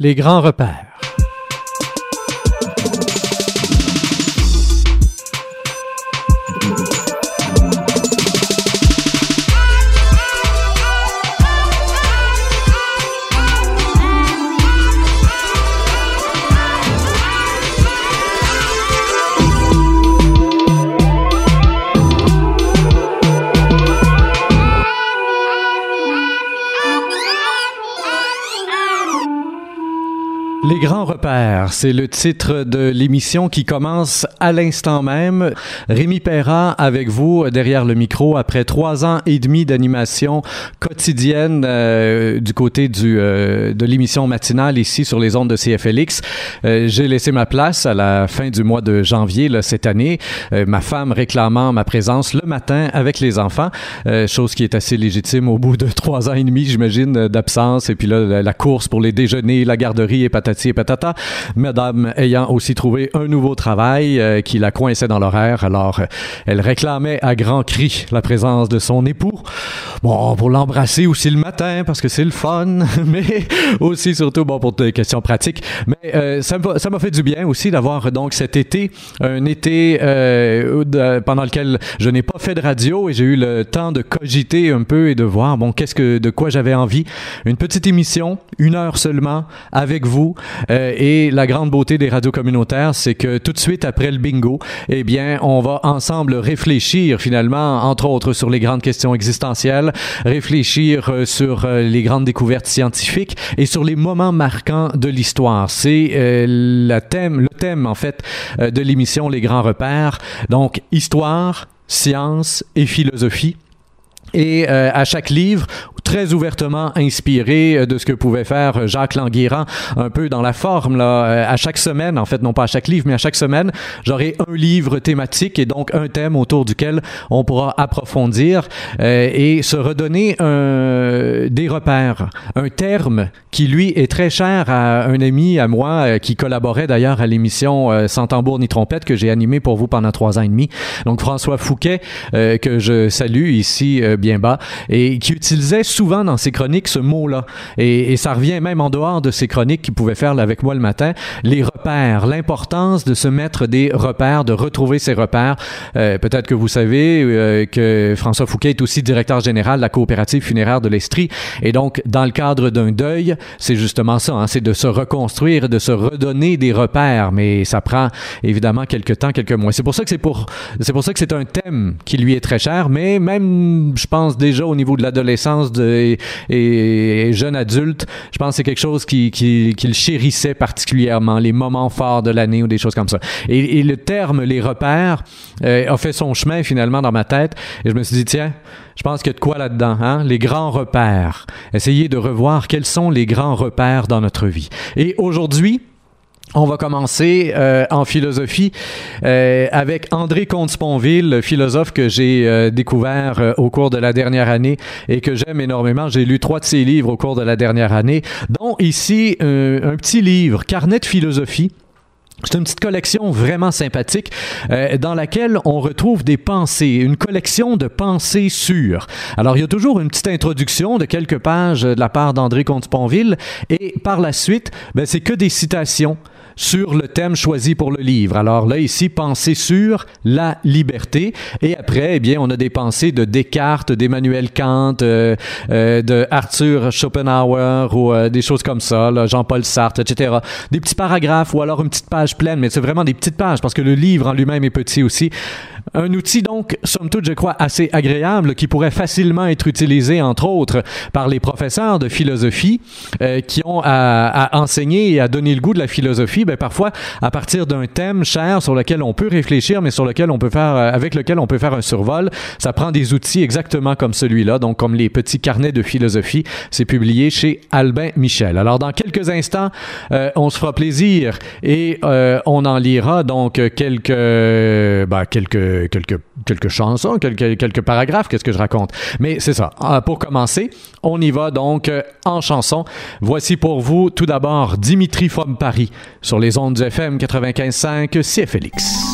Les grands repères. C'est le titre de l'émission qui commence à l'instant même. Rémi Perra avec vous derrière le micro après trois ans et demi d'animation quotidienne euh, du côté du, euh, de l'émission matinale ici sur les ondes de CFLX. Euh, J'ai laissé ma place à la fin du mois de janvier là, cette année, euh, ma femme réclamant ma présence le matin avec les enfants, euh, chose qui est assez légitime au bout de trois ans et demi, j'imagine, d'absence et puis là la course pour les déjeuners, la garderie et patati et patata. Madame ayant aussi trouvé un nouveau travail euh, qui la coinçait dans l'horaire, alors euh, elle réclamait à grands cris la présence de son époux. Bon, pour l'embrasser aussi le matin parce que c'est le fun, mais aussi surtout bon pour des questions pratiques. Mais euh, ça m'a fait du bien aussi d'avoir donc cet été, un été pendant lequel je n'ai pas fait de radio et j'ai eu le temps de cogiter un peu et de voir bon qu'est-ce que de quoi j'avais envie. Une petite émission, une heure seulement avec vous. Et la grande beauté des radios communautaires, c'est que tout de suite après le bingo, eh bien, on va ensemble réfléchir finalement, entre autres, sur les grandes questions existentielles, réfléchir euh, sur euh, les grandes découvertes scientifiques et sur les moments marquants de l'histoire. C'est euh, thème, le thème en fait de l'émission Les grands repères. Donc, histoire, science et philosophie. Et à chaque livre, très ouvertement inspiré euh, de ce que pouvait faire Jacques Languirand, un peu dans la forme, là, euh, à chaque semaine, en fait, non pas à chaque livre, mais à chaque semaine, j'aurai un livre thématique et donc un thème autour duquel on pourra approfondir euh, et se redonner des repères, un terme qui, lui, est très cher à un ami à moi euh, qui collaborait d'ailleurs à l'émission euh, Sans tambour ni trompette que j'ai animée pour vous pendant trois ans et demi. Donc, François Fouquet, euh, que je salue ici euh, bien bas, et qui utilisait souvent dans ses chroniques ce mot-là. Et, ça revient même en dehors de ses chroniques qu'il pouvait faire avec moi le matin. Les repères, l'importance de se mettre des repères, de retrouver ses repères. Euh, Peut-être que vous savez euh, que François Fouquet est aussi directeur général de la coopérative funéraire de l'Estrie. Et donc, dans le cadre d'un deuil, c'est justement ça, hein, c'est de se reconstruire, de se redonner des repères. Mais ça prend évidemment quelques temps, quelques mois. C'est pour ça que c'est pour, c'est pour ça que c'est un thème qui lui est très cher. Mais même, je pense déjà au niveau de l'adolescence de, et, jeune adulte, je pense que c'est quelque chose qui, qui, qu'il chérissait particulièrement, les moments forts de l'année ou des choses comme ça. Et, le terme les repères euh, a fait son chemin finalement dans ma tête. Et je me suis dit, tiens, je pense qu'il y a de quoi là-dedans, hein? Les grands repères. Essayer de revoir quels sont les grands repères dans notre vie. Et aujourd'hui, on va commencer euh, en philosophie euh, avec André Comte-Sponville, le philosophe que j'ai euh, découvert euh, au cours de la dernière année et que j'aime énormément. J'ai lu trois de ses livres au cours de la dernière année, dont ici euh, un petit livre, Carnet de philosophie. C'est une petite collection vraiment sympathique euh, dans laquelle on retrouve des pensées, une collection de pensées sûres. Alors, il y a toujours une petite introduction de quelques pages de la part d'André Comte-Sponville et par la suite, ben, c'est que des citations sur le thème choisi pour le livre. Alors là, ici, pensée sur la liberté. Et après, eh bien, on a des pensées de Descartes, d'Emmanuel Kant, euh, euh, de Arthur Schopenhauer ou euh, des choses comme ça, Jean-Paul Sartre, etc. Des petits paragraphes ou alors une petite page pleine, mais c'est vraiment des petites pages parce que le livre en lui-même est petit aussi. Un outil donc, somme toute, je crois, assez agréable qui pourrait facilement être utilisé, entre autres, par les professeurs de philosophie euh, qui ont à, à enseigner et à donner le goût de la philosophie, ben, parfois à partir d'un thème cher sur lequel on peut réfléchir, mais sur lequel on peut faire, euh, avec lequel on peut faire un survol. Ça prend des outils exactement comme celui-là, donc comme les petits carnets de philosophie. C'est publié chez Albin Michel. Alors dans quelques instants, euh, on se fera plaisir et euh, on en lira donc quelques, ben, quelques, quelques, quelques chansons, quelques, quelques paragraphes. Qu'est-ce que je raconte? Mais c'est ça. Ah, Pour commencer, on y va donc euh, en chanson. Voici pour vous tout d'abord Dimitri from Paris sur les ondes du FM 95.5 CFLX.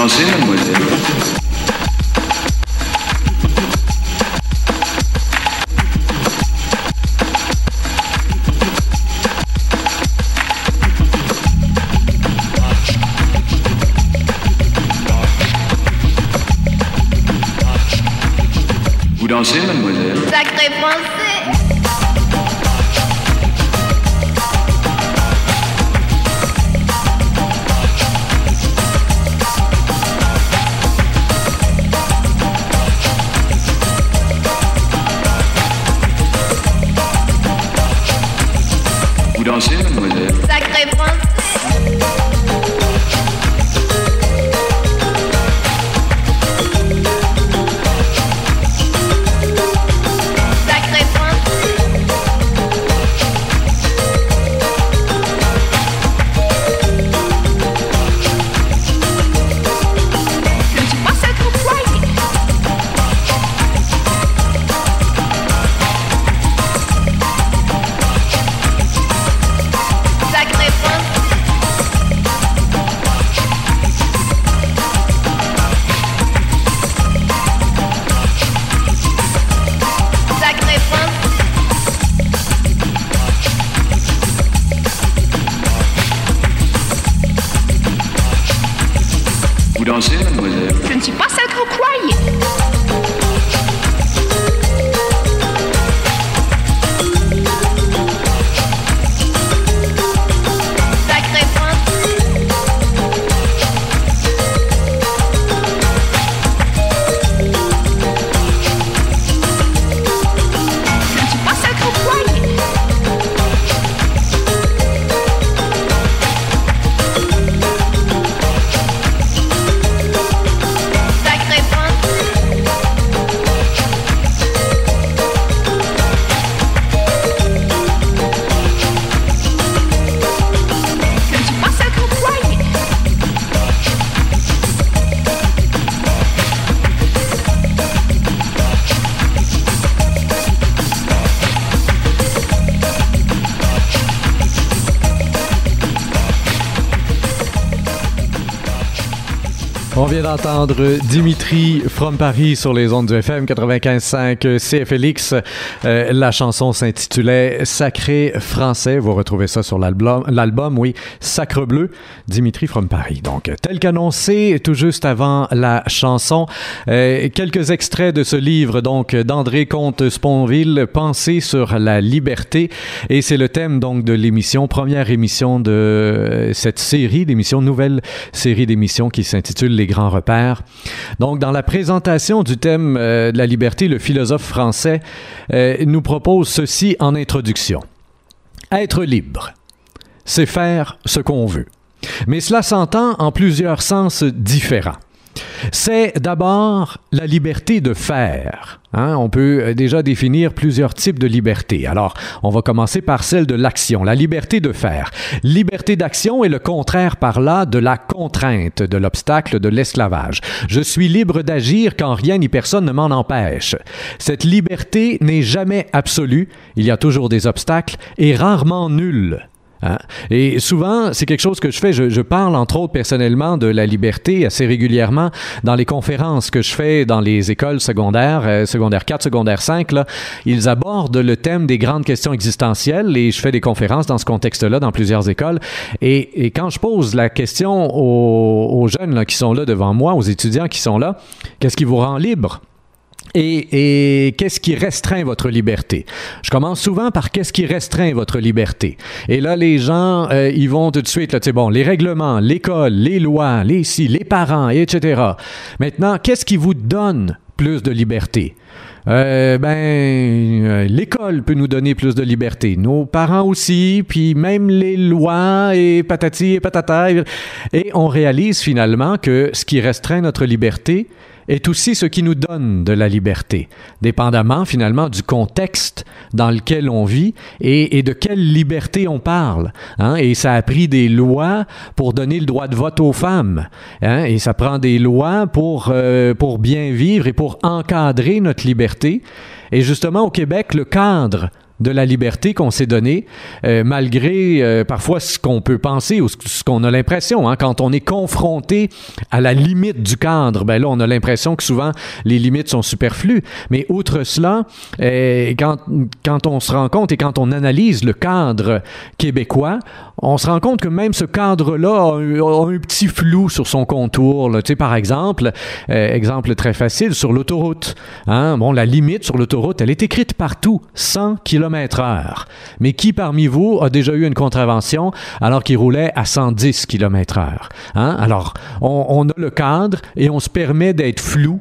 Dansez, mademoiselle Vous Je ne suis pas celle qu'on croyait. D'entendre Dimitri from Paris sur les ondes du FM 95.5 CFLX. Euh, la chanson s'intitulait Sacré français. Vous retrouvez ça sur l'album, l'album, oui, Sacre bleu, Dimitri from Paris. Donc, tel qu'annoncé tout juste avant la chanson, euh, quelques extraits de ce livre, donc, d'André Comte-Sponville, Pensée sur la liberté. Et c'est le thème, donc, de l'émission, première émission de euh, cette série d'émissions, nouvelle série d'émissions qui s'intitule Les grands Donc, dans la présentation du thème euh, de la liberté, le philosophe français euh, nous propose ceci en introduction. Être libre, c'est faire ce qu'on veut. Mais cela s'entend en plusieurs sens différents. C'est d'abord la liberté de faire. Hein, on peut euh, déjà définir plusieurs types de liberté. Alors, on va commencer par celle de l'action, la liberté de faire. Liberté d'action est le contraire par là de la contrainte, de l'obstacle, de l'esclavage. Je suis libre d'agir quand rien ni personne ne m'en empêche. Cette liberté n'est jamais absolue, il y a toujours des obstacles et rarement nulle. Hein? Et souvent, c'est quelque chose que je fais. Je, je, parle, entre autres, personnellement de la liberté assez régulièrement dans les conférences que je fais dans les écoles secondaires, euh, secondaire 4, secondaire 5. Là, ils abordent le thème des grandes questions existentielles et je fais des conférences dans ce contexte-là dans plusieurs écoles. Et, et, quand je pose la question aux, aux jeunes là, qui sont là devant moi, aux étudiants qui sont là, qu'est-ce qui vous rend libre? Et, qu'est-ce qui restreint votre liberté? Je commence souvent par qu'est-ce qui restreint votre liberté. Et là, les gens, euh, ils vont tout de suite, là, tu bon, les règlements, l'école, les lois, les si, les parents, etc. Maintenant, qu'est-ce qui vous donne plus de liberté? Euh, ben, euh, l'école peut nous donner plus de liberté. Nos parents aussi, puis même les lois et patati et patata. Et on réalise finalement que ce qui restreint notre liberté est aussi ce qui nous donne de la liberté, dépendamment finalement du contexte dans lequel on vit et, de quelle liberté on parle. Hein? Et ça a pris des lois pour donner le droit de vote aux femmes. Hein? Et ça prend des lois pour, euh, pour bien vivre et pour encadrer notre liberté. Et justement, au Québec, le cadre de la liberté qu'on s'est donnée, euh, malgré euh, parfois ce qu'on peut penser ou ce, qu'on a l'impression. Hein, quand on est confronté à la limite du cadre, ben là, on a l'impression que souvent les limites sont superflues. Mais outre cela, euh, quand, quand on se rend compte et quand on analyse le cadre québécois, on se rend compte que même ce cadre-là a, un- petit flou sur son contour. Tu sais, par exemple, exemple très facile, sur l'autoroute. Hein? Bon, la limite sur l'autoroute, elle est écrite partout, 100 km Mais qui parmi vous a déjà eu une contravention alors qu'il roulait à 110 km heure? Alors, on, a le cadre et on se permet d'être flou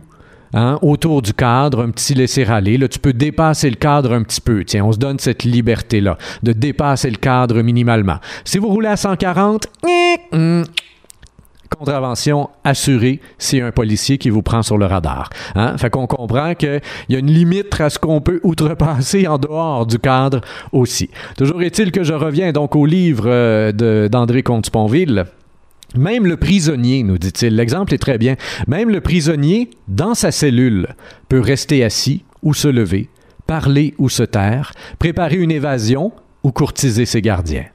Hein, autour du cadre, un petit laisser-aller. Là, tu peux dépasser le cadre un petit peu. Tiens, on se donne cette liberté-là de dépasser le cadre minimalement. Si vous roulez à 140, hum, contravention assurée, c'est un policier qui vous prend sur le radar. Hein? Fait qu'on comprend qu'il y a une limite à ce qu'on peut outrepasser en dehors du cadre aussi. Toujours est-il que je reviens donc au livre euh, d'André Comte-Sponville. Même le prisonnier, nous dit-il, l'exemple est très bien, même le prisonnier, dans sa cellule, peut rester assis ou se lever, parler ou se taire, préparer une évasion ou courtiser ses gardiens.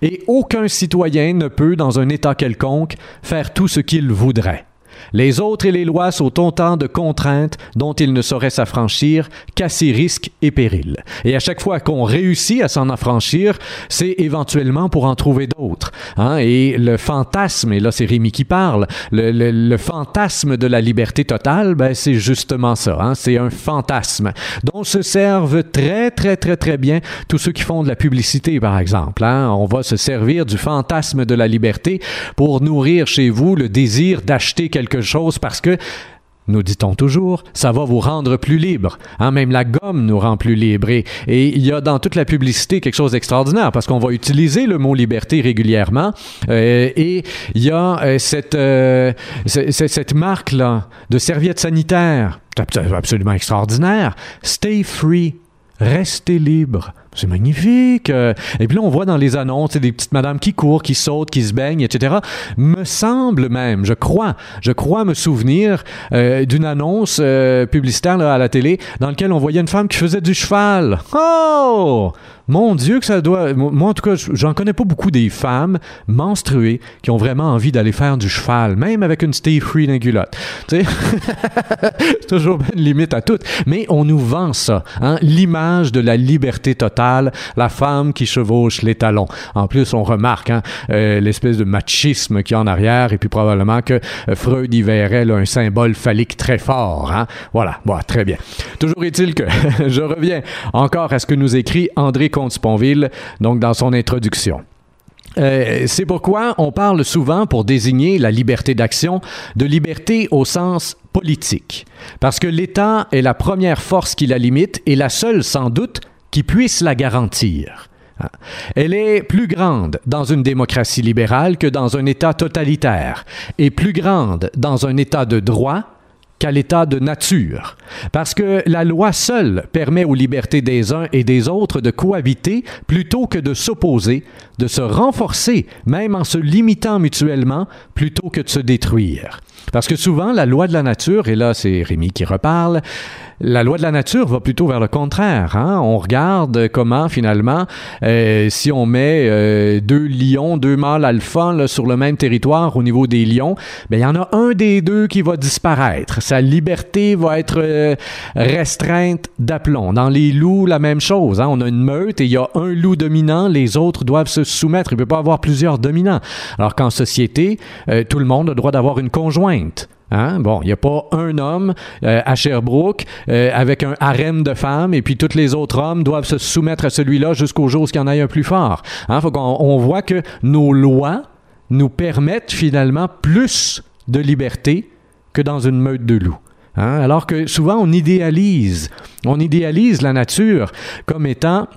Et aucun citoyen ne peut, dans un État quelconque, faire tout ce qu'il voudrait. Les autres et les lois sont autant de contraintes dont il ne saurait s'affranchir qu'à ses risques et périls. Et à chaque fois qu'on réussit à s'en affranchir, c'est éventuellement pour en trouver d'autres. hein. Et le fantasme, et là c'est Rémi qui parle, le, le- le fantasme de la liberté totale, ben, c'est justement ça. hein. C'est un fantasme dont se servent très très très très bien tous ceux qui font de la publicité, par exemple. hein. On va se servir du fantasme de la liberté pour nourrir chez vous le désir d'acheter quelque chose parce que nous dit-on toujours, ça va vous rendre plus libre. Hein, même la gomme nous rend plus libre. Et, il y a dans toute la publicité quelque chose d'extraordinaire parce qu'on va utiliser le mot liberté régulièrement. euh, et il y a euh, cette, euh, ce- ce- cette marque-là de serviettes sanitaires, abs- absolument extraordinaire. Stay free. Restez libre. C'est magnifique. Euh, Et puis là, on voit dans les annonces des petites madames qui courent, qui sautent, qui se baignent, etc. Me semble même, je crois, je crois me souvenir euh, d'une annonce euh, publicitaire à la télé dans laquelle on voyait une femme qui faisait du cheval. Oh! Mon Dieu que ça doit... Moi, en tout cas, j'en connais pas beaucoup des femmes menstruées qui ont vraiment envie d'aller faire du cheval, même avec une Stay Free dans les culottes. Tu sais? Toujours une limite à tout. Mais on nous vend ça, hein? l'image de la liberté totale, la femme qui chevauche les talons. En plus, on remarque hein, euh, l'espèce de machisme a en arrière, et puis probablement que euh, Freud y verrait un symbole phallique très fort. Hein? Voilà, bon, très bien. Toujours est-il que je reviens encore à ce que nous écrit André Comte-Sponville, donc dans son introduction. Euh, c'est pourquoi on parle souvent, pour désigner la liberté d'action, de liberté au sens politique. Parce que l'État est la première force qui la limite et la seule, sans doute, qui puisse la garantir. Hein. Elle est plus grande dans une démocratie libérale que dans un État totalitaire, et plus grande dans un État de droit qu'à l'état de nature. Parce que la loi seule permet aux libertés des uns et des autres de cohabiter plutôt que de s'opposer, de se renforcer, même en se limitant mutuellement, plutôt que de se détruire. Parce que souvent, la loi de la nature, et là c'est Rémi qui reparle, la loi de la nature va plutôt vers le contraire. hein. On regarde comment finalement, euh, si on met euh, deux lions, deux mâles alpha sur le même territoire au niveau des lions, ben, il y en a un des deux qui va disparaître. Sa liberté va être euh, restreinte d'aplomb. Dans les loups, la même chose. hein. On a une meute et il y a un loup dominant, les autres doivent se soumettre. Il ne peut pas avoir plusieurs dominants. Alors qu'en société, tout le monde a le droit d'avoir une conjointe. Hein? Bon, il n'y a pas un homme euh, à Sherbrooke euh, avec un harem de femmes et puis tous les autres hommes doivent se soumettre à celui-là jusqu'au jour où il y en ait un plus fort. Hein? Faut qu'on on voit que nos lois nous permettent finalement plus de liberté que dans une meute de loups. Hein? Alors que souvent on idéalise, on idéalise la nature comme étant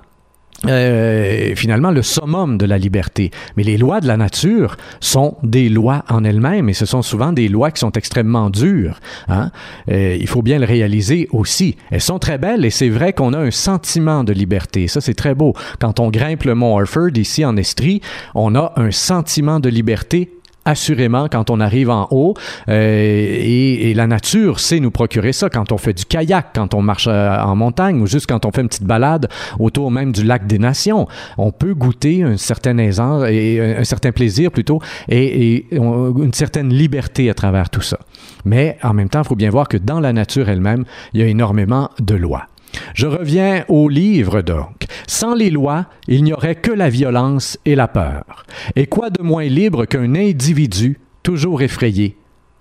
euh, finalement le summum de la liberté. Mais les lois de la nature sont des lois en elles-mêmes et ce sont souvent des lois qui sont extrêmement dures. Hein? Euh, il faut bien le réaliser aussi. Elles sont très belles et c'est vrai qu'on a un sentiment de liberté. Ça, c'est très beau. Quand on grimpe le mont Orford ici en Estrie, on a un sentiment de liberté assurément quand on arrive en haut. Euh, et, et, la nature sait nous procurer ça quand on fait du kayak, quand on marche euh, en montagne ou juste quand on fait une petite balade autour même du lac des Nations. On peut goûter un certain aisance et un certain plaisir plutôt et, et une certaine liberté à travers tout ça. Mais en même temps, il faut bien voir que dans la nature elle-même, il y a énormément de lois. Je reviens au livre donc. Sans les lois, il n'y aurait que la violence et la peur. Et quoi de moins libre qu'un individu toujours effrayé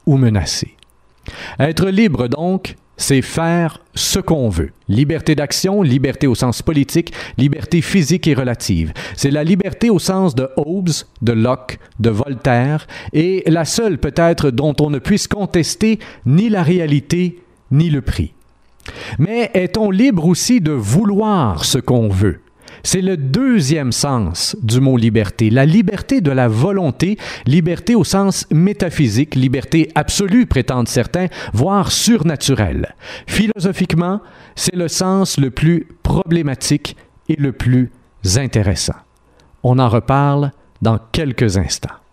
ou menacé? Être libre donc, c'est faire ce qu'on veut. Liberté d'action, liberté au sens politique, liberté physique et relative. C'est la liberté au sens de Hobbes, de Locke, de Voltaire, et la seule peut-être dont on ne puisse contester ni la réalité ni le prix. Mais est-on libre aussi de vouloir ce qu'on veut? C'est le deuxième sens du mot liberté, la liberté de la volonté, liberté au sens métaphysique, liberté absolue, prétendent certains, voire surnaturelle. Philosophiquement, c'est le sens le plus problématique et le plus intéressant. On en reparle dans quelques instants.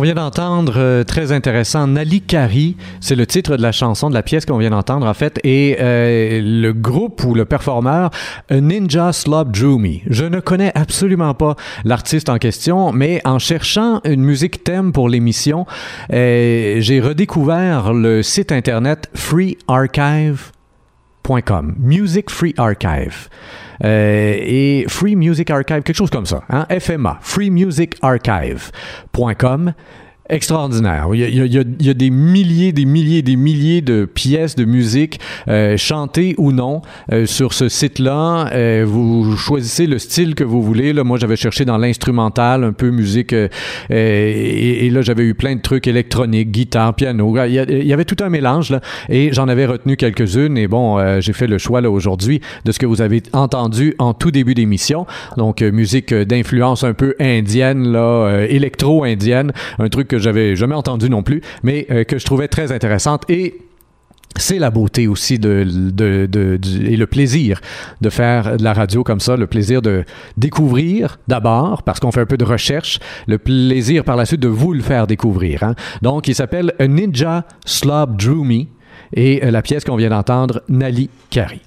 Qu'on vient d'entendre, euh, très intéressant, Nali Kari, c'est le titre de la chanson, de la pièce qu'on vient d'entendre en fait, et euh, le groupe ou le performeur A Ninja Slob Drew Me. Je ne connais absolument pas l'artiste en question, mais en cherchant une musique thème pour l'émission, euh, j'ai redécouvert le site internet freearchive.com, Music Free Archive. Euh, et Free Music Archive, quelque chose comme ça, hein? FMA, freemusicarchive.com. Extraordinaire. Il y, a, il, y a, il y, a, des milliers, des milliers, des milliers de pièces de musique euh, chantées ou non euh, sur ce site-là. Euh, vous choisissez le style que vous voulez. Là, moi, j'avais cherché dans l'instrumental, un peu musique, euh, et, et, là, j'avais eu plein de trucs électroniques, guitare, piano. Il y, avait tout un mélange là, et j'en avais retenu quelques-unes. Et bon, euh, j'ai fait le choix là aujourd'hui de ce que vous avez entendu en tout début d'émission. Donc, euh, musique d'influence un peu indienne, là, électro-indienne, un truc que j'avais jamais entendu non plus, mais euh, que je trouvais très intéressante et c'est la beauté aussi de, de, de, et le plaisir de faire de la radio comme ça, le plaisir de découvrir d'abord, parce qu'on fait un peu de recherche, le plaisir par la suite de vous le faire découvrir. Hein. Donc, il s'appelle A Ninja Slob Drew Me et euh, la pièce qu'on vient d'entendre, Nali Kari.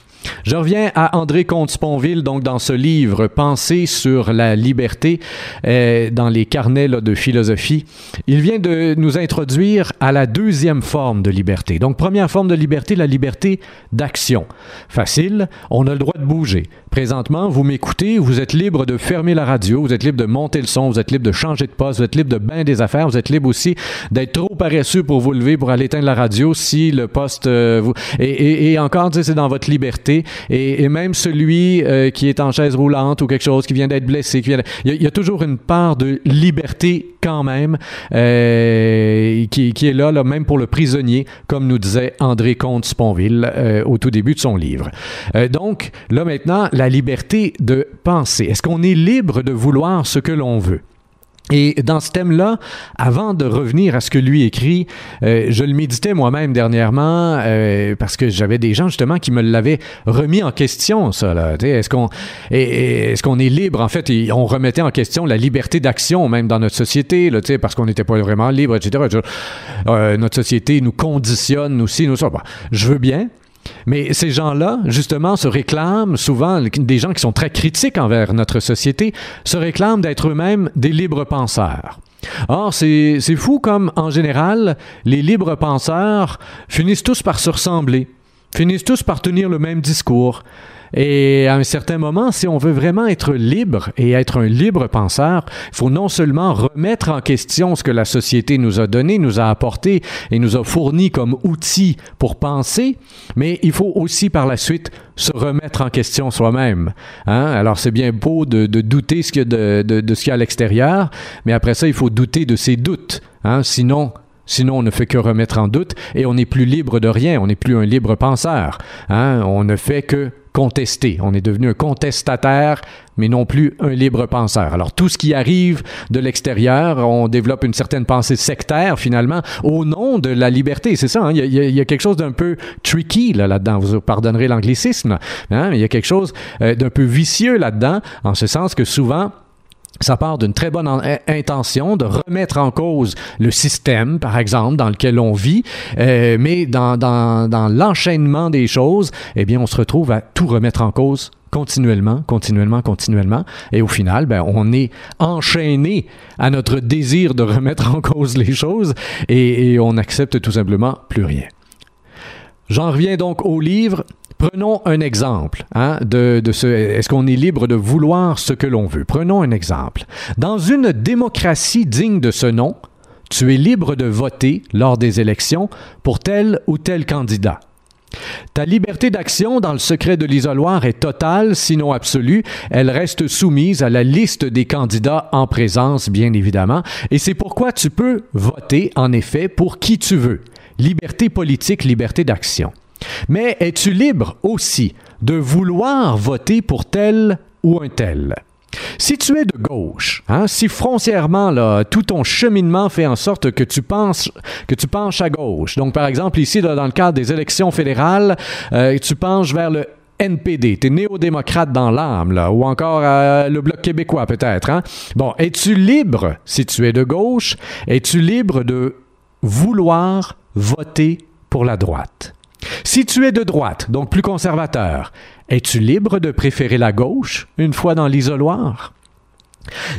Je reviens à André Comte-Sponville, donc dans ce livre Pensée sur la liberté, euh, dans les carnets de philosophie. Il vient de nous introduire à la deuxième forme de liberté. Donc, première forme de liberté, la liberté d'action. Facile, on a le droit de bouger. Présentement, vous m'écoutez, vous êtes libre de fermer la radio, vous êtes libre de monter le son, vous êtes libre de changer de poste, vous êtes libre de bain des affaires, vous êtes libre aussi d'être trop paresseux pour vous lever pour aller éteindre la radio si le poste... Euh, et encore, c'est dans votre liberté. Et, même celui euh, qui est en chaise roulante ou quelque chose, qui vient d'être blessé, il, y a, toujours une part de liberté quand même euh, qui, est là, là, même pour le prisonnier, comme nous disait André Comte-Sponville euh, au tout début de son livre. Donc, là maintenant, la liberté de penser. Est-ce qu'on est libre de vouloir ce que l'on veut? Et dans ce thème-là, avant de revenir à ce que lui écrit, euh, je le méditais moi-même dernièrement euh, parce que j'avais des gens justement qui me l'avaient remis en question, ça. Là. Est-ce qu'on est, est, est libre? En fait, on remettait en question la liberté d'action même dans notre société, là, parce qu'on n'était pas vraiment libre, etc. Euh, notre société nous conditionne aussi, nous je veux bien, mais ces gens-là, justement, se réclament souvent, des gens qui sont très critiques envers notre société, se réclament d'être eux-mêmes des libres penseurs. Or, c'est fou comme, en général, les libres penseurs finissent tous par se ressembler, finissent tous par tenir le même discours. Et à un certain moment, si on veut vraiment être libre et être un libre penseur, il faut non seulement remettre en question ce que la société nous a donné, nous a apporté et nous a fourni comme outil pour penser, mais il faut aussi par la suite se remettre en question soi-même. Hein? Alors c'est bien beau de, douter de, de, de, ce qu'il y a à l'extérieur, mais après ça, il faut douter de ses doutes. Hein? Sinon, Sinon, on ne fait que remettre en doute et on n'est plus libre de rien, on n'est plus un libre penseur. Hein? On ne fait que contester. On est devenu un contestataire, mais non plus un libre penseur. Alors tout ce qui arrive de l'extérieur, on développe une certaine pensée sectaire finalement au nom de la liberté. C'est ça, hein? il, y a, il, y a, quelque chose d'un peu tricky là, là-dedans. Vous pardonnerez l'anglicisme. Hein? Il y a quelque chose euh, d'un peu vicieux là-dedans, en ce sens que souvent, ça part d'une très bonne intention de remettre en cause le système, par exemple, dans lequel on vit, euh, mais dans, dans, dans l'enchaînement des choses, eh bien, on se retrouve à tout remettre en cause continuellement, continuellement, continuellement. Et au final, ben, on est enchaîné à notre désir de remettre en cause les choses et, et on n'accepte tout simplement plus rien. J'en reviens donc au livre. Prenons un exemple hein, de, de ce. Est-ce qu'on est libre de vouloir ce que l'on veut? Prenons un exemple. Dans une démocratie digne de ce nom, tu es libre de voter lors des élections pour tel ou tel candidat. Ta liberté d'action dans le secret de l'isoloir est totale, sinon absolue. Elle reste soumise à la liste des candidats en présence, bien évidemment, et c'est pourquoi tu peux voter, en effet, pour qui tu veux. Liberté politique, liberté d'action. Mais es-tu libre aussi de vouloir voter pour tel ou un tel? Si tu es de gauche, hein, si foncièrement là, tout ton cheminement fait en sorte que tu penses que tu penches à gauche, donc par exemple ici dans le cadre des élections fédérales, euh, tu penches vers le NPD, t'es néo-démocrate dans l'âme, ou encore euh, le Bloc québécois, peut-être. Hein? Bon, es-tu libre, si tu es de gauche, es-tu libre de vouloir voter pour la droite? Si tu es de droite, donc plus conservateur, es-tu libre de préférer la gauche une fois dans l'isoloir?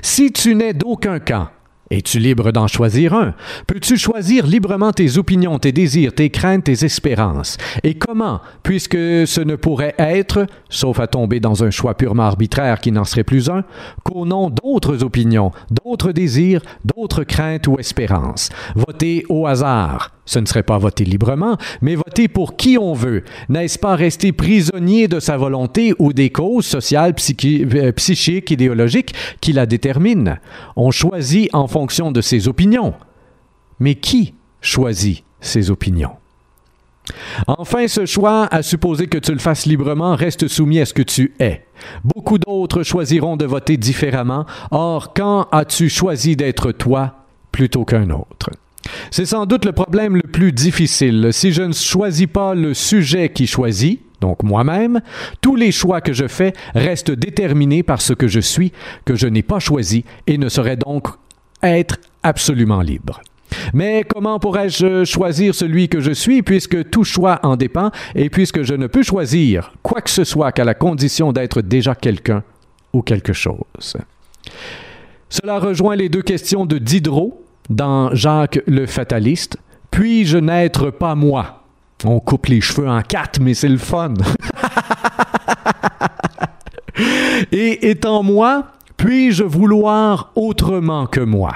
Si tu n'es d'aucun camp, es-tu libre d'en choisir un? Peux-tu choisir librement tes opinions, tes désirs, tes craintes, tes espérances? Et comment, puisque ce ne pourrait être, sauf à tomber dans un choix purement arbitraire qui n'en serait plus un, qu'au nom d'autres opinions, d'autres désirs, d'autres craintes ou espérances? Voter au hasard, ce ne serait pas voter librement, mais voter pour qui on veut. N'est-ce pas rester prisonnier de sa volonté ou des causes sociales, euh, psychiques, idéologiques qui la déterminent? On choisit en fonction de ses opinions. Mais qui choisit ses opinions? Enfin, ce choix, à supposer que tu le fasses librement, reste soumis à ce que tu es. Beaucoup d'autres choisiront de voter différemment. Or, quand as-tu choisi d'être toi plutôt qu'un autre? C'est sans doute le problème le plus difficile. Si je ne choisis pas le sujet qui choisit, donc moi-même, tous les choix que je fais restent déterminés par ce que je suis, que je n'ai pas choisi et ne saurais donc être absolument libre. Mais comment pourrais-je choisir celui que je suis puisque tout choix en dépend et puisque je ne peux choisir quoi que ce soit qu'à la condition d'être déjà quelqu'un ou quelque chose? Cela rejoint les deux questions de Diderot dans Jacques le Fataliste. Puis-je n'être pas moi? On coupe les cheveux en quatre, mais c'est le fun. Et étant moi, puis-je vouloir autrement que moi?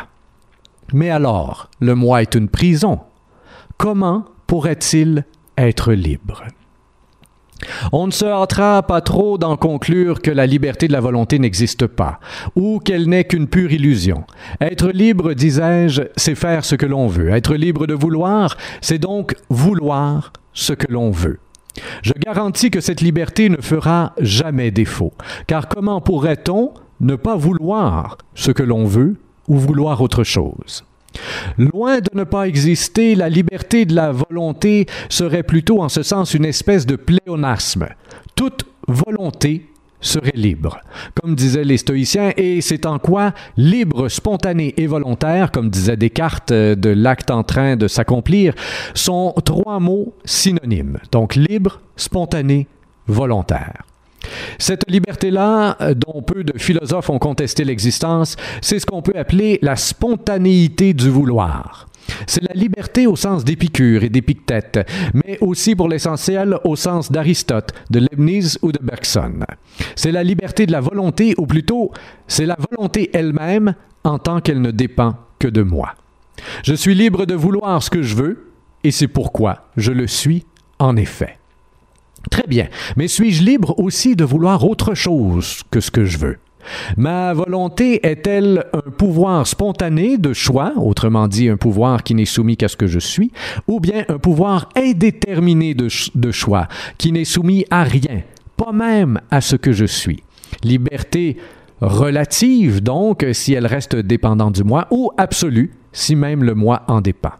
Mais alors, le moi est une prison. Comment pourrait-il être libre? On ne se hâtera pas trop d'en conclure que la liberté de la volonté n'existe pas, ou qu'elle n'est qu'une pure illusion. Être libre, disais-je, c'est faire ce que l'on veut. Être libre de vouloir, c'est donc vouloir ce que l'on veut. Je garantis que cette liberté ne fera jamais défaut, car comment pourrait-on ne pas vouloir ce que l'on veut ou vouloir autre chose? Loin de ne pas exister, la liberté de la volonté serait plutôt en ce sens une espèce de pléonasme. Toute volonté serait libre, comme disaient les stoïciens, et c'est en quoi libre, spontané et volontaire, comme disait Descartes euh, de l'acte en train de s'accomplir, sont trois mots synonymes. Donc libre, spontané, volontaire. Cette liberté-là, euh, dont peu de philosophes ont contesté l'existence, c'est ce qu'on peut appeler la spontanéité du vouloir. C'est la liberté au sens d'Épicure et d'Épictète, mais aussi pour l'essentiel au sens d'Aristote, de Leibniz ou de Bergson. C'est la liberté de la volonté, ou plutôt, c'est la volonté elle-même en tant qu'elle ne dépend que de moi. Je suis libre de vouloir ce que je veux, et c'est pourquoi je le suis en effet. Très bien, mais suis-je libre aussi de vouloir autre chose que ce que je veux? Ma volonté est-elle un pouvoir spontané de choix, autrement dit un pouvoir qui n'est soumis qu'à ce que je suis, ou bien un pouvoir indéterminé de, ch- de choix, qui n'est soumis à rien, pas même à ce que je suis? Liberté relative, donc, si elle reste dépendante du moi, ou absolue, si même le moi en dépend.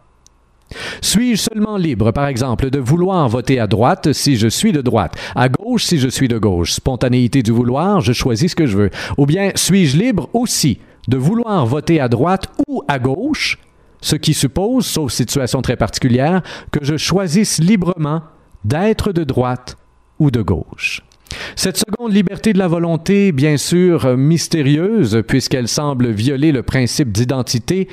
Suis-je seulement libre, par exemple, de vouloir voter à droite si je suis de droite, à gauche si je suis de gauche, spontanéité du vouloir, je choisis ce que je veux, ou bien suis-je libre aussi de vouloir voter à droite ou à gauche, ce qui suppose, sauf situation très particulière, que je choisisse librement d'être de droite ou de gauche? Cette seconde liberté de la volonté, bien sûr mystérieuse, puisqu'elle semble violer le principe d'identité,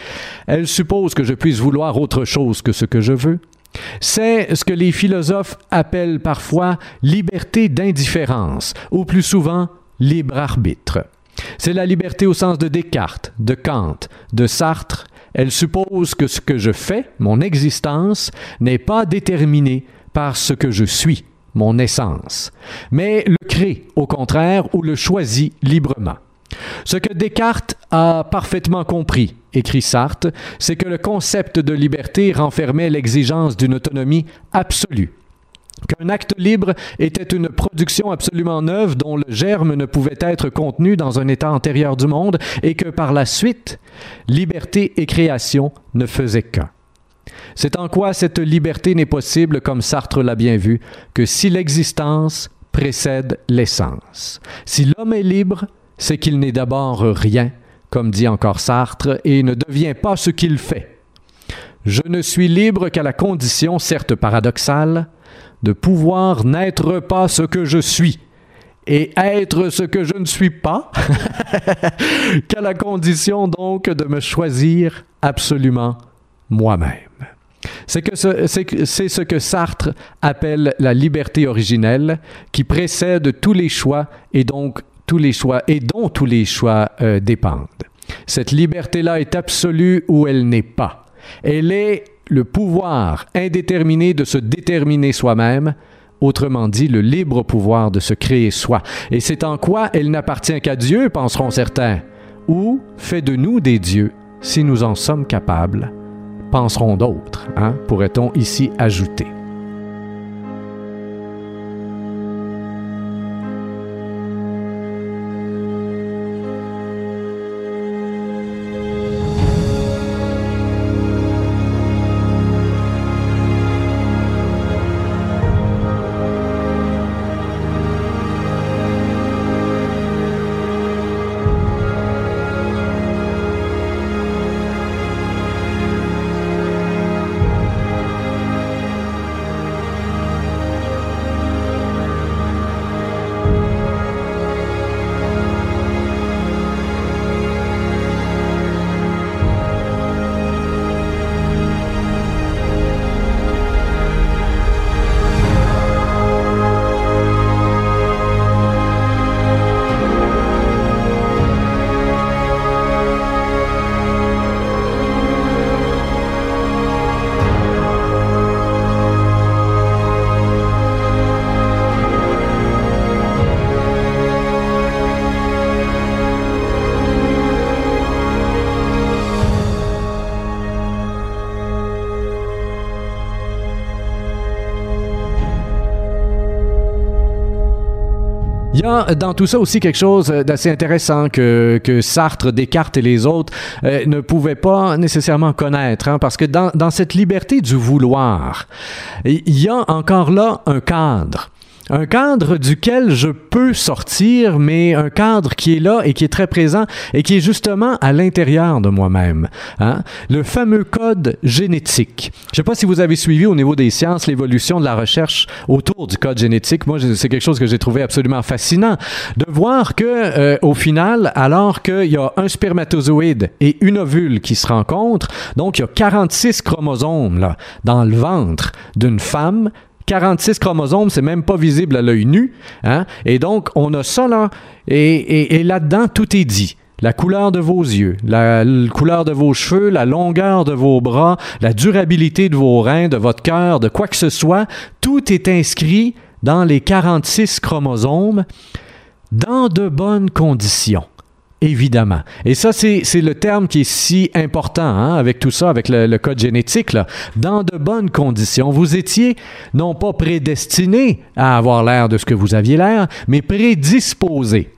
elle suppose que je puisse vouloir autre chose que ce que je veux. C'est ce que les philosophes appellent parfois liberté d'indifférence, ou plus souvent libre arbitre. C'est la liberté au sens de Descartes, de Kant, de Sartre. Elle suppose que ce que je fais, mon existence, n'est pas déterminé par ce que je suis, mon essence, mais le crée au contraire ou le choisit librement. Ce que Descartes a parfaitement compris, écrit Sartre, c'est que le concept de liberté renfermait l'exigence d'une autonomie absolue qu'un acte libre était une production absolument neuve dont le germe ne pouvait être contenu dans un état antérieur du monde et que par la suite, liberté et création ne faisaient qu'un. C'est en quoi cette liberté n'est possible, comme Sartre l'a bien vu, que si l'existence précède l'essence. Si l'homme est libre, c'est qu'il n'est d'abord rien, comme dit encore Sartre, et ne devient pas ce qu'il fait. Je ne suis libre qu'à la condition, certes paradoxale, de pouvoir n'être pas ce que je suis et être ce que je ne suis pas, qu'à la condition donc de me choisir absolument moi-même. C'est ce- ce que Sartre appelle la liberté originelle, qui précède tous les choix et donc tous les choix et dont tous les choix euh, dépendent. Cette liberté-là est absolue ou elle n'est pas. Elle est le pouvoir indéterminé de se déterminer soi-même, autrement dit le libre pouvoir de se créer soi. Et c'est en quoi elle n'appartient qu'à Dieu, penseront certains, ou fait de nous des dieux, si nous en sommes capables, penseront d'autres, hein, pourrait-on ici ajouter. Dans tout ça aussi quelque chose d'assez intéressant que, que Sartre, Descartes et les autres euh, ne pouvaient pas nécessairement connaître, hein, parce que dans, dans cette liberté du vouloir, il y a encore là un cadre. Un cadre duquel je peux sortir, mais un cadre qui est là et qui est très présent et qui est justement à l'intérieur de moi-même. Hein? Le fameux code génétique. Je ne sais pas si vous avez suivi au niveau des sciences l'évolution de la recherche autour du code génétique. Moi, c'est quelque chose que j'ai trouvé absolument fascinant de voir que, euh, au final, alors qu'il y a un spermatozoïde et une ovule qui se rencontrent, donc il y a 46 chromosomes là, dans le ventre d'une femme 46 chromosomes, c'est même pas visible à l'œil nu. Hein? Et donc, on a ça là, et, là-dedans, tout est dit. La couleur de vos yeux, la, la couleur de vos cheveux, la longueur de vos bras, la durabilité de vos reins, de votre cœur, de quoi que ce soit, tout est inscrit dans les 46 chromosomes dans de bonnes conditions. Évidemment. Et ça, c'est le terme qui est si important hein, avec tout ça, avec le, le code génétique. Là. Dans de bonnes conditions, vous étiez non pas prédestiné à avoir l'air de ce que vous aviez l'air, mais prédisposé.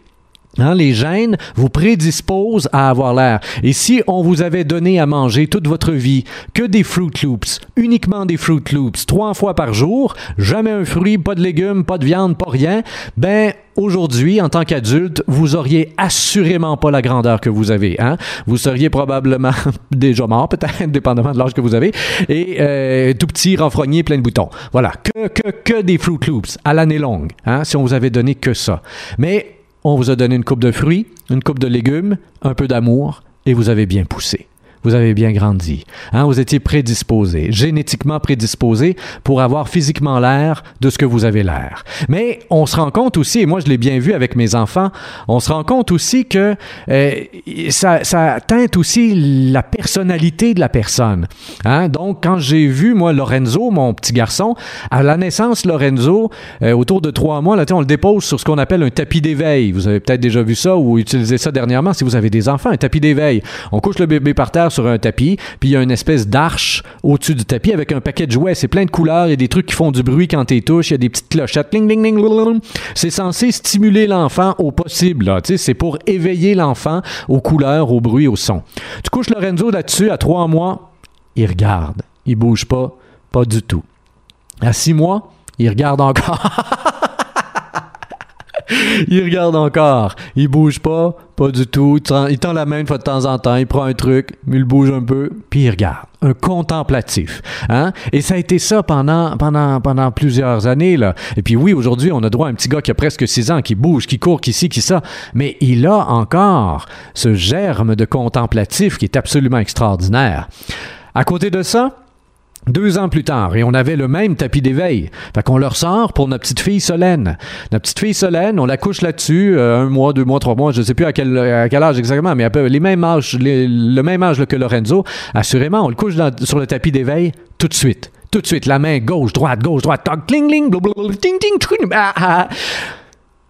Hein, les gènes vous prédisposent à avoir l'air. Et si on vous avait donné à manger toute votre vie que des Fruit Loops, uniquement des Fruit Loops, trois fois par jour, jamais un fruit, pas de légumes, pas de viande, pas rien, ben aujourd'hui, en tant qu'adulte, vous auriez assurément pas la grandeur que vous avez. Hein? Vous seriez probablement déjà mort, peut-être, dépendamment de l'âge que vous avez, et euh, tout petit, renfrogné, plein de boutons. Voilà, que, que, que des Fruit Loops à l'année longue, hein, si on vous avait donné que ça. Mais on vous a donné une coupe de fruits, une coupe de légumes, un peu d'amour, et vous avez bien poussé. Vous avez bien grandi. Hein, vous étiez prédisposé, génétiquement prédisposé pour avoir physiquement l'air de ce que vous avez l'air. Mais on se rend compte aussi, et moi je l'ai bien vu avec mes enfants, on se rend compte aussi que euh, ça, teinte aussi la personnalité de la personne. Hein? Donc quand j'ai vu, moi, Lorenzo, mon petit garçon, à la naissance, Lorenzo, euh, autour de trois mois, là, on le dépose sur ce qu'on appelle un tapis d'éveil. Vous avez peut-être déjà vu ça ou utilisé ça dernièrement si vous avez des enfants, un tapis d'éveil. On couche le bébé par terre sur un tapis, puis il y a une espèce d'arche au-dessus du tapis avec un paquet de jouets. C'est plein de couleurs, il y a des trucs qui font du bruit quand tu touches, il y a des petites clochettes. C'est censé stimuler l'enfant au possible. C'est pour éveiller l'enfant aux couleurs, au bruit, au son. Tu couches Lorenzo là-dessus à trois mois, il regarde. Il bouge pas, pas du tout. À six mois, il regarde encore. il regarde encore. Il bouge pas, pas du tout. Il tend, la main une fois de temps en temps. Il prend un truc, il bouge un peu, puis il regarde. Un contemplatif. Hein? Et ça a été ça pendant plusieurs années. Là. Et puis oui, aujourd'hui, on a droit à un petit gars qui a presque 6 ans, qui bouge, qui court, qui ci, qui ça. Mais il a encore ce germe de contemplatif qui est absolument extraordinaire. À côté de ça, deux ans plus tard, et on avait le même tapis d'éveil. Fait qu'on le ressort pour notre petite fille Solène. Notre petite fille Solène, on la couche là-dessus, euh, un mois, deux mois, trois mois, je ne sais plus à quel, à quel âge exactement, mais à peu, les mêmes âges, les- le même âge que Lorenzo. Assurément, on le couche dans- sur le tapis d'éveil tout de suite. Tout de suite, la main gauche, droite, gauche, droite, toc, cling, cling, blablabla, ting, ting, tchouing, ah, ah.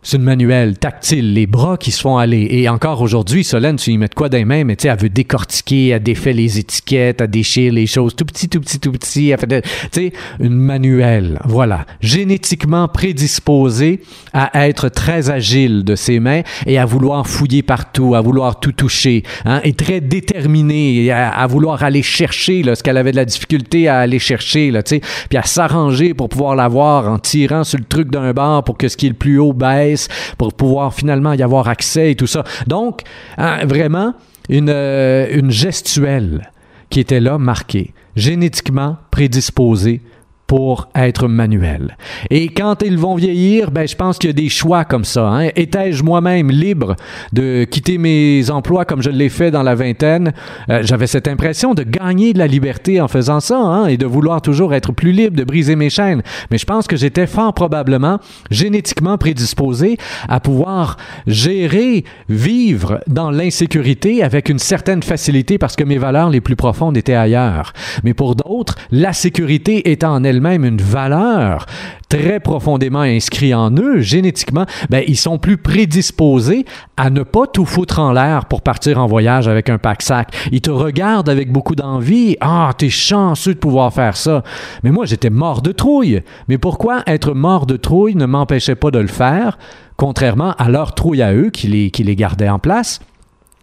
C'est une manuelle tactile, les bras qui se font aller. Et encore aujourd'hui, Solène, tu y mets de quoi les mains, mais tu sais, elle veut décortiquer, elle défait les étiquettes, elle déchire les choses tout petit, tout petit, tout petit. Tu sais, une manuelle. Voilà. Génétiquement prédisposée à être très agile de ses mains et à vouloir fouiller partout, à vouloir tout toucher, hein, et très déterminée à, vouloir aller chercher là, ce qu'elle avait de la difficulté à aller chercher, tu sais, puis à s'arranger pour pouvoir l'avoir en tirant sur le truc d'un bar pour que ce qui est le plus haut baisse, pour pouvoir finalement y avoir accès et tout ça. Donc, hein, vraiment, une, euh, une gestuelle qui était là, marquée, génétiquement prédisposée pour être manuel. Et quand ils vont vieillir, ben, je pense qu'il y a des choix comme ça. Hein. Étais-je moi-même libre de quitter mes emplois comme je l'ai fait dans la vingtaine? Euh, J'avais cette impression de gagner de la liberté en faisant ça hein, et de vouloir toujours être plus libre, de briser mes chaînes. Mais je pense que j'étais fort probablement génétiquement prédisposé à pouvoir gérer, vivre dans l'insécurité avec une certaine facilité parce que mes valeurs les plus profondes étaient ailleurs. Mais pour d'autres, la sécurité étant en elle-même une valeur très profondément inscrite en eux, génétiquement, ben, ils sont plus prédisposés à ne pas tout foutre en l'air pour partir en voyage avec un pack-sac. Ils te regardent avec beaucoup d'envie. Ah, t'es chanceux de pouvoir faire ça. Mais moi, j'étais mort de trouille. Mais pourquoi être mort de trouille ne m'empêchait pas de le faire, contrairement à leur trouille à eux qui les, qui les gardaient en place?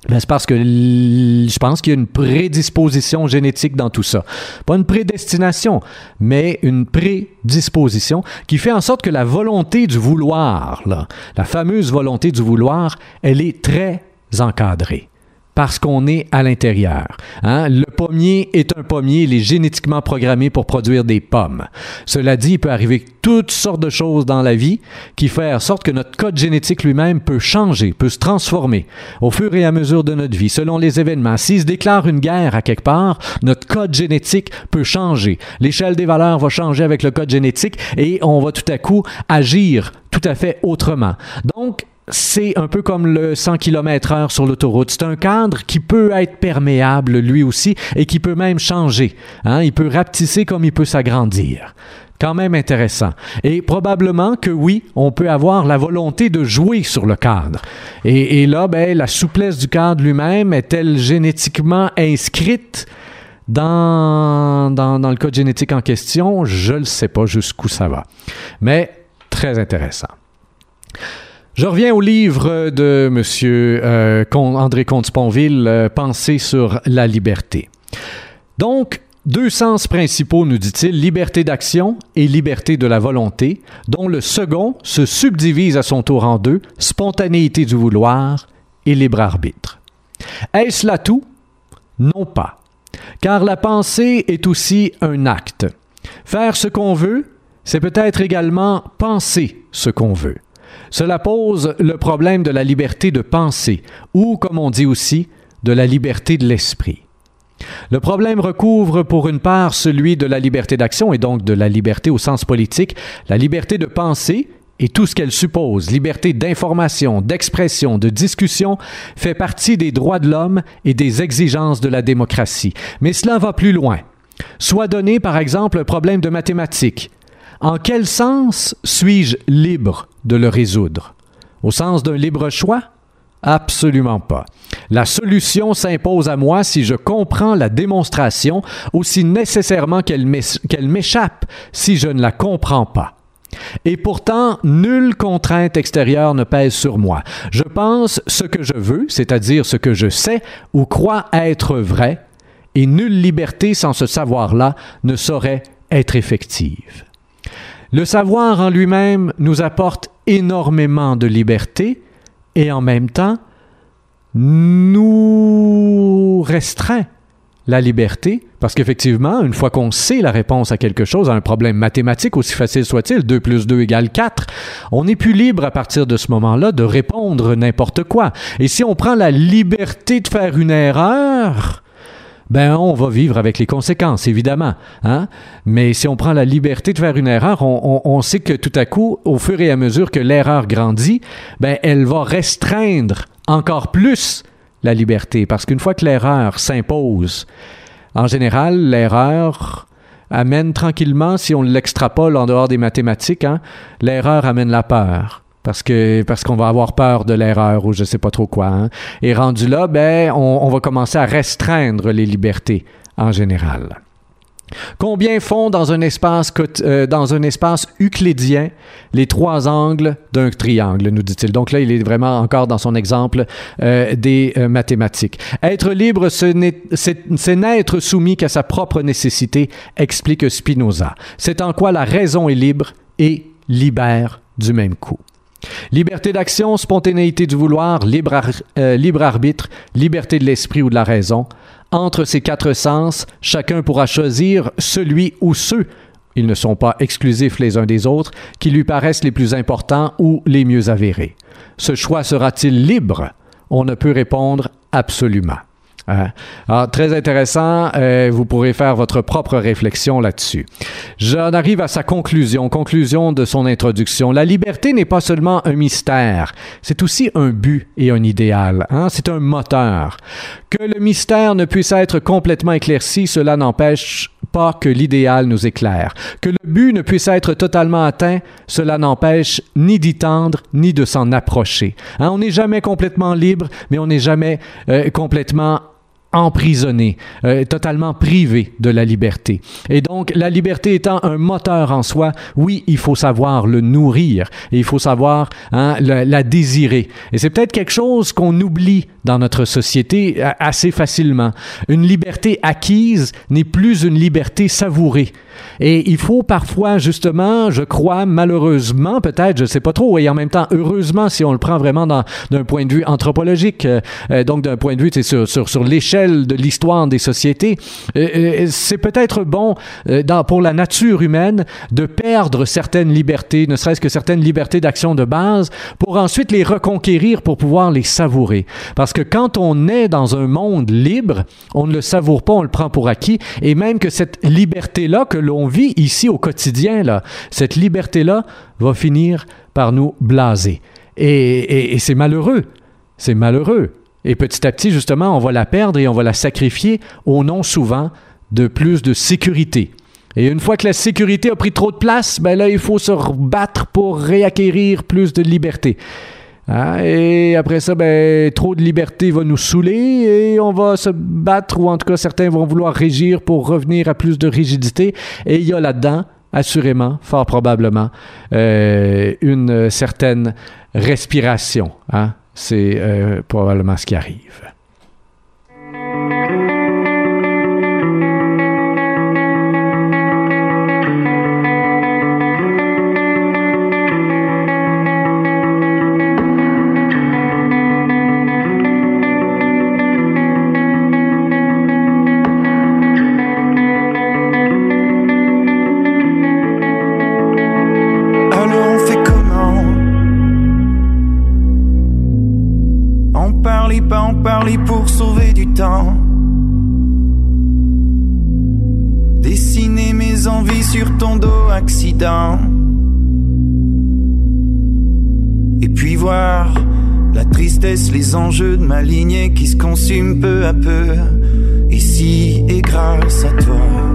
Ben, c'est parce que je pense qu'il y a une prédisposition génétique dans tout ça. Pas une prédestination, mais une prédisposition qui fait en sorte que la volonté du vouloir, là, la fameuse volonté du vouloir, elle est très encadrée parce qu'on est à l'intérieur. Hein? Le pommier est un pommier, il est génétiquement programmé pour produire des pommes. Cela dit, il peut arriver toutes sortes de choses dans la vie qui font en sorte que notre code génétique lui-même peut changer, peut se transformer au fur et à mesure de notre vie, selon les événements. S'il se déclare une guerre à quelque part, notre code génétique peut changer. L'échelle des valeurs va changer avec le code génétique et on va tout à coup agir tout à fait autrement. Donc, c'est un peu comme le 100 km/h sur l'autoroute. C'est un cadre qui peut être perméable lui aussi et qui peut même changer. Hein? Il peut rapetisser comme il peut s'agrandir. Quand même intéressant. Et probablement que oui, on peut avoir la volonté de jouer sur le cadre. Et, là, ben, la souplesse du cadre lui-même est-elle génétiquement inscrite dans, dans, dans le code génétique en question? Je ne sais pas jusqu'où ça va. Mais très intéressant. Je reviens au livre de M. euh, André Comte-Sponville, euh, Pensée sur la liberté. Donc, deux sens principaux, nous dit-il, liberté d'action et liberté de la volonté, dont le second se subdivise à son tour en deux, spontanéité du vouloir et libre arbitre. Est-ce là tout? Non pas. Car la pensée est aussi un acte. Faire ce qu'on veut, c'est peut-être également penser ce qu'on veut. Cela pose le problème de la liberté de penser, ou, comme on dit aussi, de la liberté de l'esprit. Le problème recouvre pour une part celui de la liberté d'action et donc de la liberté au sens politique, la liberté de penser et tout ce qu'elle suppose, liberté d'information, d'expression, de discussion, fait partie des droits de l'homme et des exigences de la démocratie. Mais cela va plus loin. Soit donné, par exemple, un problème de mathématiques. En quel sens suis-je libre de le résoudre? Au sens d'un libre choix? Absolument pas. La solution s'impose à moi si je comprends la démonstration, aussi nécessairement qu'elle m'é- qu'elle m'échappe si je ne la comprends pas. Et pourtant, nulle contrainte extérieure ne pèse sur moi. Je pense ce que je veux, c'est-à-dire ce que je sais ou crois être vrai, et nulle liberté sans ce savoir-là ne saurait être effective. Le savoir en lui-même nous apporte énormément de liberté et en même temps nous restreint la liberté, parce qu'effectivement, une fois qu'on sait la réponse à quelque chose, à un problème mathématique, aussi facile soit-il, 2 plus 2 égale 4, on n'est plus libre à partir de ce moment-là de répondre n'importe quoi. Et si on prend la liberté de faire une erreur, ben on va vivre avec les conséquences, évidemment. Hein? Mais si on prend la liberté de faire une erreur, on, sait que tout à coup, au fur et à mesure que l'erreur grandit, ben elle va restreindre encore plus la liberté. Parce qu'une fois que l'erreur s'impose, en général, l'erreur amène tranquillement, si on l'extrapole en dehors des mathématiques, hein, l'erreur amène la peur. Parce que parce qu'on va avoir peur de l'erreur ou je sais pas trop quoi. hein. Et rendu là, ben on, va commencer à restreindre les libertés en général. Combien font dans un espace euh, dans un espace euclidien les trois angles d'un triangle, nous dit-il? Donc là, il est vraiment encore dans son exemple euh, des euh, mathématiques. Être libre, c'est n'être soumis qu'à sa propre nécessité, explique Spinoza. C'est en quoi la raison est libre et libère du même coup. Liberté d'action, spontanéité du vouloir, euh, libre arbitre, liberté de l'esprit ou de la raison. Entre ces quatre sens, chacun pourra choisir celui ou ceux, ils ne sont pas exclusifs les uns des autres, qui lui paraissent les plus importants ou les mieux avérés. Ce choix sera-t-il libre? On ne peut répondre absolument. Hein? Alors, très intéressant. euh, vous pourrez faire votre propre réflexion là-dessus. J'en arrive à sa conclusion, conclusion de son introduction. La liberté n'est pas seulement un mystère, c'est aussi un but et un idéal. hein. C'est un moteur. Que le mystère ne puisse être complètement éclairci, cela n'empêche pas que l'idéal nous éclaire. Que le but ne puisse être totalement atteint, cela n'empêche ni d'y tendre, ni de s'en approcher. Hein, on n'est jamais complètement libre, mais on n'est jamais euh, complètement emprisonné, euh, totalement privé de la liberté. Et donc, la liberté étant un moteur en soi, oui, il faut savoir le nourrir et il faut savoir hein, la, désirer. Et c'est peut-être quelque chose qu'on oublie dans notre société a- assez facilement. Une liberté acquise n'est plus une liberté savourée. Et il faut parfois, justement, je crois, malheureusement, peut-être, je ne sais pas trop, et en même temps, heureusement, si on le prend vraiment d'un point de vue anthropologique, euh, euh, donc d'un point de vue sur, sur, sur l'échelle de l'histoire des sociétés, euh, euh, c'est peut-être bon euh, pour la nature humaine de perdre certaines libertés, ne serait-ce que certaines libertés d'action de base, pour ensuite les reconquérir pour pouvoir les savourer. Parce que quand on est dans un monde libre, on ne le savoure pas, on le prend pour acquis, et même que cette liberté-là que l'on vit ici au quotidien, là, cette liberté-là va finir par nous blaser. Et c'est malheureux. C'est malheureux. Et petit à petit, justement, on va la perdre et on va la sacrifier au nom souvent de plus de sécurité. Et une fois que la sécurité a pris trop de place, ben là, il faut se battre pour réacquérir plus de liberté. Hein, Et après ça, ben, trop de liberté va nous saouler et on va se battre, ou en tout cas certains vont vouloir régir pour revenir à plus de rigidité. Et il y a là-dedans, assurément, fort probablement, euh, une certaine respiration. Hein? C'est euh, probablement ce qui arrive. Et puis voir la tristesse, les enjeux de ma lignée qui se consument peu à peu. Ici et grâce à toi.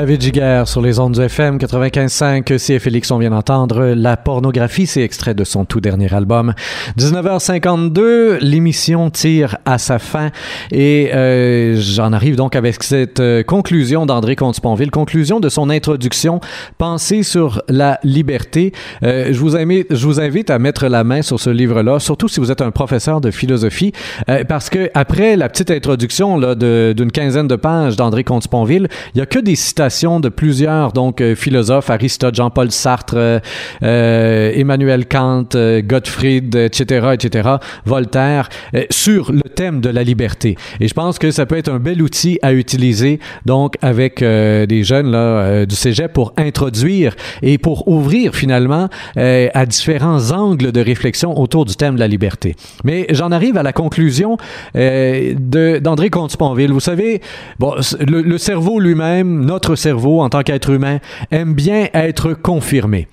David Giguère sur les ondes du FM 95.5 CFLX. On vient d'entendre La pornographie, c'est extrait de son tout dernier album. 19h52, l'émission tire à sa fin et euh, j'en arrive donc avec cette euh, conclusion d'André Comte-Sponville, conclusion de son introduction, Pensée sur la liberté. Euh, je, vous invite, à mettre la main sur ce livre-là, surtout si vous êtes un professeur de philosophie, euh, parce que après la petite introduction là, d'une quinzaine de pages d'André Comte-Sponville, il y a que des citations de plusieurs donc euh, philosophes, Aristote, Jean-Paul Sartre, euh, euh, Emmanuel Kant, Gottfried, etc., etc., Voltaire, sur le thème de la liberté. Et je pense que ça peut être un bel outil à utiliser donc avec des jeunes du cégep pour introduire et pour ouvrir finalement à différents angles de réflexion autour du thème de la liberté. Mais j'en arrive à la conclusion d'André Comte-Sponville. Vous savez, bon, le, le cerveau lui-même, notre cerveau en tant qu'être humain, aime bien être confirmé.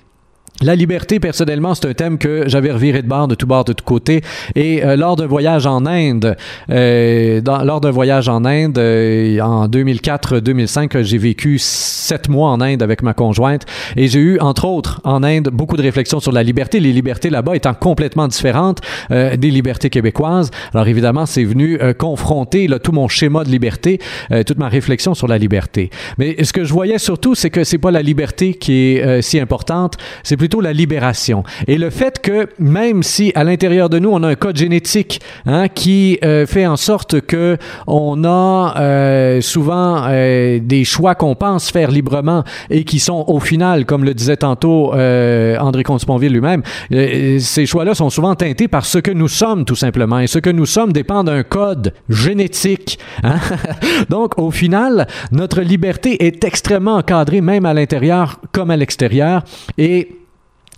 La liberté, personnellement, c'est un thème que j'avais reviré de bord, de tout bord, de tout côté. Et euh, lors d'un voyage en Inde, euh, dans- lors d'un voyage en Inde, euh, en 2004-2005, j'ai vécu sept mois en Inde avec ma conjointe. Et j'ai eu, entre autres, en Inde, beaucoup de réflexions sur la liberté. Les libertés là-bas étant complètement différentes euh, des libertés québécoises. Alors évidemment, c'est venu euh, confronter là, tout mon schéma de liberté, euh, toute ma réflexion sur la liberté. Mais ce que je voyais surtout, c'est que c'est pas la liberté qui est si importante, c'est plutôt la libération. Et le fait que même si à l'intérieur de nous on a un code génétique hein, qui euh, fait en sorte que on a euh, souvent euh, des choix qu'on pense faire librement et qui sont au final, comme le disait tantôt André Comte-Sponville lui-même, ces choix-là sont souvent teintés par ce que nous sommes tout simplement. Et ce que nous sommes dépend d'un code génétique. hein. Donc au final, notre liberté est extrêmement encadrée, même à l'intérieur comme à l'extérieur. Et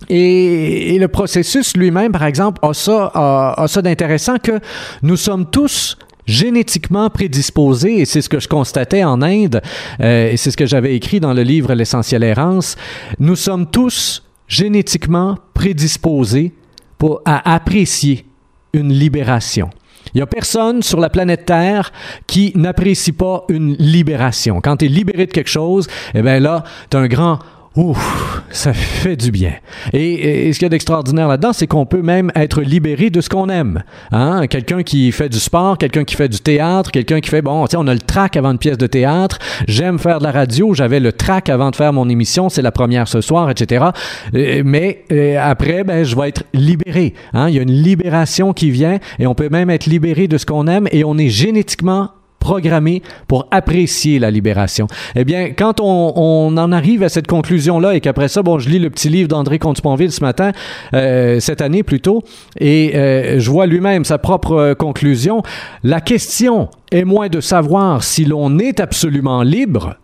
et, le processus lui-même, par exemple, a ça, a, a ça d'intéressant que nous sommes tous génétiquement prédisposés, et c'est ce que je constatais en Inde, euh, et c'est ce que j'avais écrit dans le livre L'essentiel errance, nous sommes tous génétiquement prédisposés pour, à apprécier une libération. Il n'y a personne sur la planète Terre qui n'apprécie pas une libération. Quand tu es libéré de quelque chose, eh bien là, tu as un grand Ouf, ça fait du bien. Et, et ce qu'il y a d'extraordinaire là-dedans, c'est qu'on peut même être libéré de ce qu'on aime. Hein? Quelqu'un qui fait du sport, quelqu'un qui fait du théâtre, quelqu'un qui fait, bon, sais, on a le track avant une pièce de théâtre, j'aime faire de la radio, j'avais le track avant de faire mon émission, c'est la première ce soir, etc. Euh, mais euh, après, ben, je vais être libéré. Hein? Il y a une libération qui vient et on peut même être libéré de ce qu'on aime et on est génétiquement programmé pour apprécier la libération. Eh bien, quand on, on en arrive à cette conclusion-là et qu'après ça, bon, je lis le petit livre d'André Comte-Sponville ce matin, euh, cette année plutôt, et euh, je vois lui-même sa propre euh, conclusion. La question est moins de savoir si l'on est absolument libre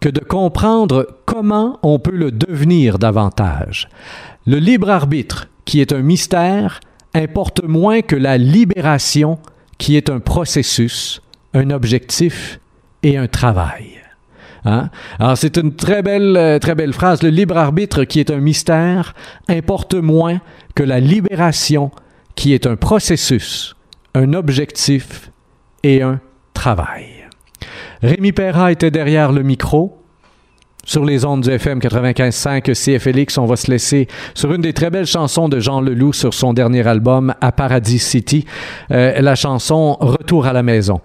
que de comprendre comment on peut le devenir davantage. Le libre arbitre, qui est un mystère, importe moins que la libération, qui est un processus, un objectif et un travail. Hein? Alors c'est une très belle, euh, très belle phrase. Le libre arbitre, qui est un mystère, importe moins que la libération, qui est un processus, un objectif et un travail. Rémi Perra était derrière le micro. Sur les ondes du FM 95.5 CFLX, on va se laisser sur une des très belles chansons de Jean Leloup sur son dernier album à Paradis City, euh, la chanson Retour à la maison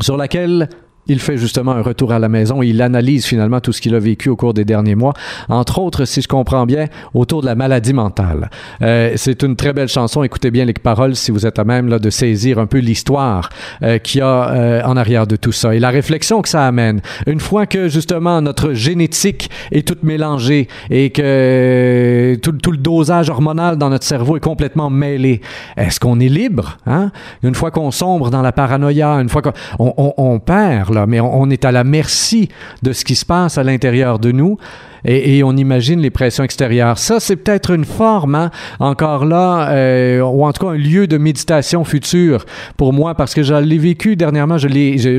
sur laquelle il fait justement un retour à la maison et il analyse finalement tout ce qu'il a vécu au cours des derniers mois, entre autres, si je comprends bien, autour de la maladie mentale. Euh, c'est une très belle chanson. Écoutez bien les paroles si vous êtes à même là, de saisir un peu l'histoire euh, qu'il y a euh, en arrière de tout ça et la réflexion que ça amène. Une fois que justement notre génétique est toute mélangée et que tout, le dosage hormonal dans notre cerveau est complètement mêlé, est-ce qu'on est libre? Hein? Une fois qu'on sombre dans la paranoïa, une fois qu'on on, on perd mais on est à la merci de ce qui se passe à l'intérieur de nous et, on imagine les pressions extérieures. Ça, c'est peut-être une forme, hein, encore là, euh, ou en tout cas un lieu de méditation future pour moi, parce que je l'ai vécu dernièrement,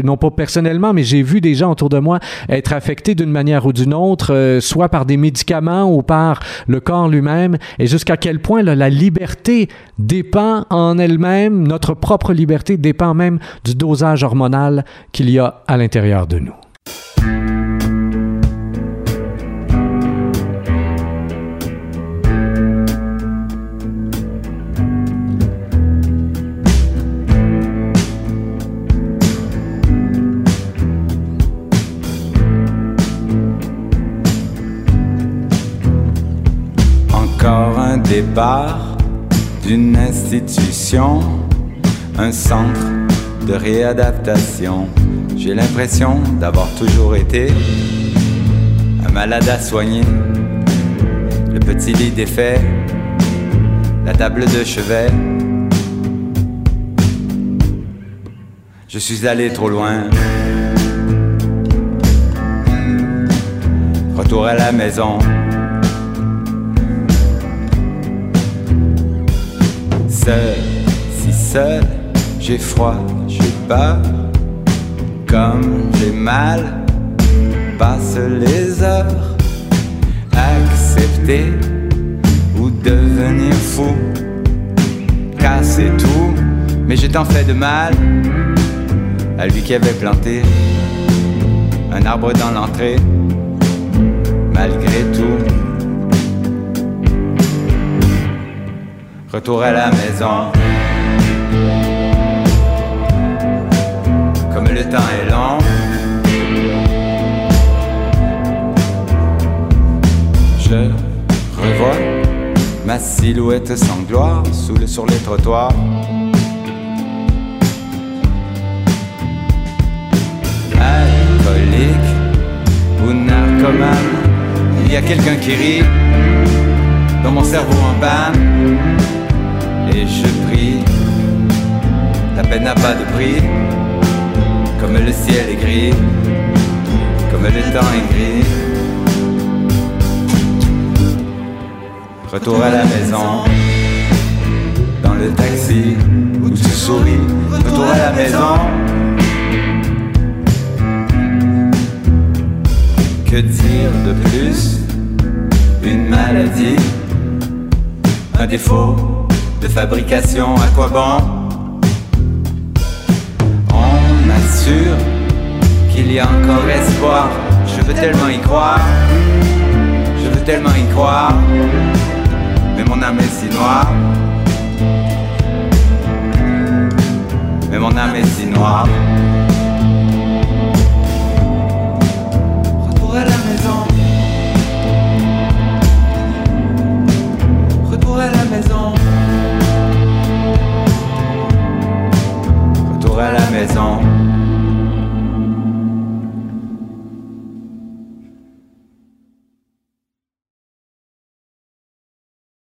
non pas personnellement, mais j'ai vu des gens autour de moi être affectés d'une manière ou d'une autre, euh, soit par des médicaments ou par le corps lui-même, et jusqu'à quel point la liberté dépend en elle-même, notre propre liberté dépend même du dosage hormonal qu'il y a à l'intérieur de nous. Départ d'une institution, un centre de réadaptation. J'ai l'impression d'avoir toujours été un malade à soigner. Le petit lit défait, la table de chevet. Je suis allé trop loin. Retour à la maison. Seul, si seul, j'ai froid, j'ai peur. Comme j'ai mal, passent les heures. Accepter ou devenir fou. Casser tout, mais j'ai tant fait de mal à lui qui avait planté un arbre dans l'entrée. Malgré tout. Retour à la maison. Comme le temps est long. Je revois ma silhouette sans gloire sous sur les trottoirs. Alcoolique ou narcomane, il y a quelqu'un qui rit dans mon cerveau en panne. Et je prie, la peine n'a pas de prix, comme le ciel est gris, comme le temps est gris. Retour à la maison, dans le taxi où tu souris. Retour à la maison. Que dire de plus? Une maladie, un défaut? De fabrication, à quoi bon? On m'assure qu'il y a encore espoir, je veux tellement y croire. Je tellement y croire, mais mon âme est si noire. Mais mon âme est si noire. à la maison.